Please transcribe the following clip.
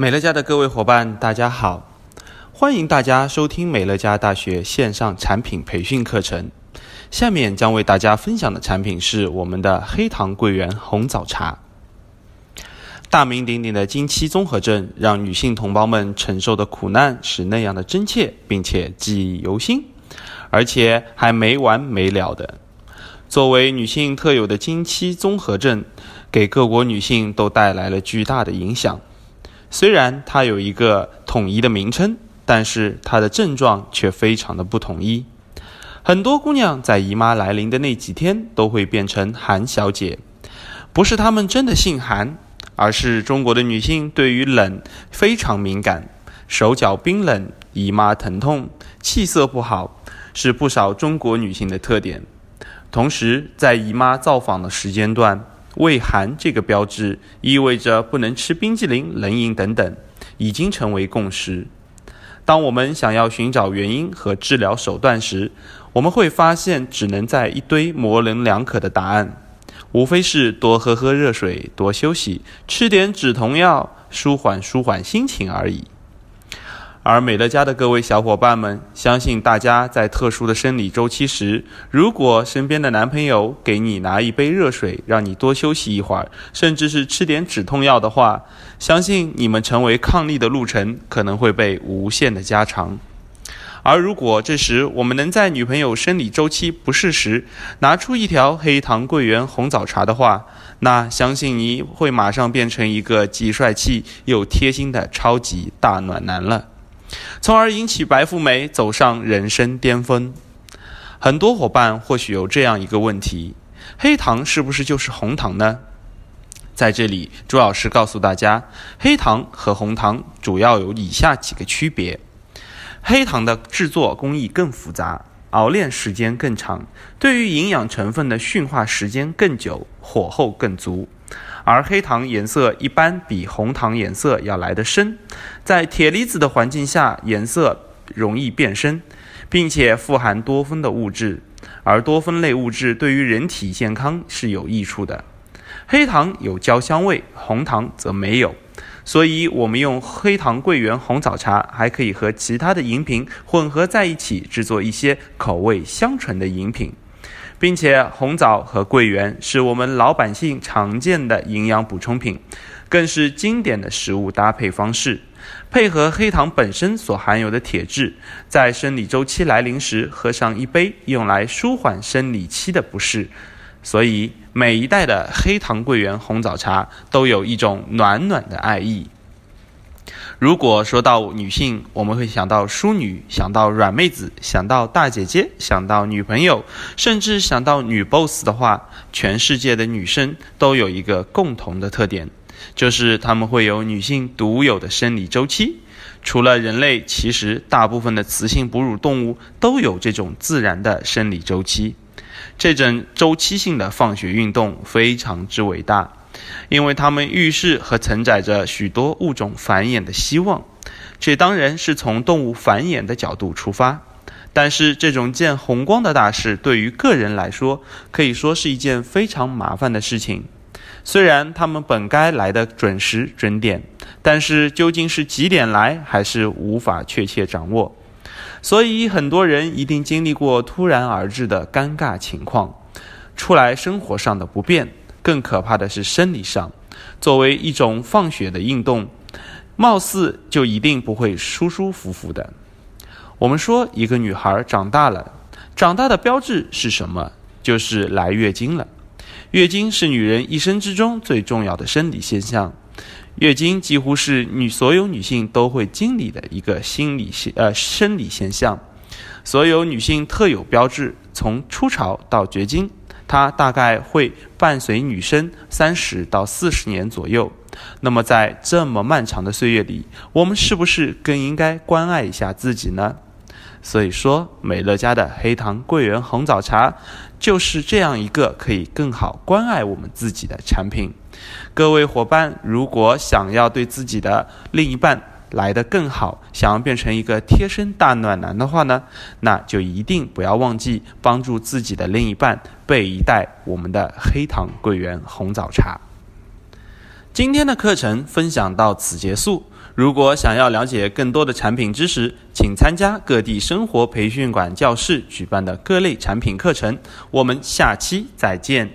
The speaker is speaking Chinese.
美乐家的各位伙伴，大家好！欢迎大家收听美乐家大学线上产品培训课程。下面将为大家分享的产品是我们的黑糖桂圆红枣茶。大名鼎鼎的经期综合症，让女性同胞们承受的苦难是那样的真切，并且记忆犹新，而且还没完没了的。作为女性特有的经期综合症，给各国女性都带来了巨大的影响。虽然它有一个统一的名称，但是它的症状却非常的不统一。很多姑娘在姨妈来临的那几天都会变成韩小姐，不是她们真的姓韩，而是中国的女性对于冷非常敏感，手脚冰冷、姨妈疼痛、气色不好，是不少中国女性的特点。同时，在姨妈造访的时间段，畏寒这个标志意味着不能吃冰激凌、冷饮等等，已经成为共识。当我们想要寻找原因和治疗手段时，我们会发现只能在一堆模棱两可的答案，无非是多喝喝热水、多休息、吃点止痛药、舒缓舒缓心情而已。而美乐家的各位小伙伴们，相信大家在特殊的生理周期时，如果身边的男朋友给你拿一杯热水，让你多休息一会儿，甚至是吃点止痛药的话，相信你们成为伉俪的路程可能会被无限的加长。而如果这时我们能在女朋友生理周期不适时，拿出一条黑糖桂圆红枣茶的话，那相信你会马上变成一个既帅气又贴心的超级大暖男了。从而引起白富美走上人生巅峰。很多伙伴或许有这样一个问题：黑糖是不是就是红糖呢？在这里，朱老师告诉大家，黑糖和红糖主要有以下几个区别：黑糖的制作工艺更复杂，熬炼时间更长，对于营养成分的驯化时间更久，火候更足。而黑糖颜色一般比红糖颜色要来得深，在铁离子的环境下，颜色容易变深，并且富含多酚的物质，而多酚类物质对于人体健康是有益处的。黑糖有焦香味，红糖则没有，所以我们用黑糖桂圆红枣茶，还可以和其他的饮品混合在一起，制作一些口味香醇的饮品。并且红枣和桂圆是我们老百姓常见的营养补充品，更是经典的食物搭配方式。配合黑糖本身所含有的铁质，在生理周期来临时喝上一杯，用来舒缓生理期的不适。所以每一代的黑糖桂圆红枣茶都有一种暖暖的爱意。如果说到女性，我们会想到淑女，想到软妹子，想到大姐姐，想到女朋友，甚至想到女 boss 的话，全世界的女生都有一个共同的特点，就是她们会有女性独有的生理周期。除了人类，其实大部分的雌性哺乳动物都有这种自然的生理周期。这种周期性的放血运动非常之伟大。因为它们预示和承载着许多物种繁衍的希望，这当然是从动物繁衍的角度出发。但是这种见红光的大事，对于个人来说，可以说是一件非常麻烦的事情。虽然他们本该来的准时准点，但是究竟是几点来，还是无法确切掌握。所以很多人一定经历过突然而至的尴尬情况，出来生活上的不便。更可怕的是生理上，作为一种放血的运动，貌似就一定不会舒舒服服的。我们说一个女孩长大了，长大的标志是什么？就是来月经了。月经是女人一生之中最重要的生理现象，月经几乎是女所有女性都会经历的一个心理现呃生理现象，所有女性特有标志，从初潮到绝经。它大概会伴随女生三十到四十年左右。那么在这么漫长的岁月里，我们是不是更应该关爱一下自己呢？所以说，美乐家的黑糖桂圆红枣茶就是这样一个可以更好关爱我们自己的产品。各位伙伴，如果想要对自己的另一半，来得更好，想要变成一个贴身大暖男的话呢，那就一定不要忘记帮助自己的另一半备一袋我们的黑糖桂圆红枣茶。今天的课程分享到此结束。如果想要了解更多的产品知识，请参加各地生活培训馆教室举办的各类产品课程。我们下期再见。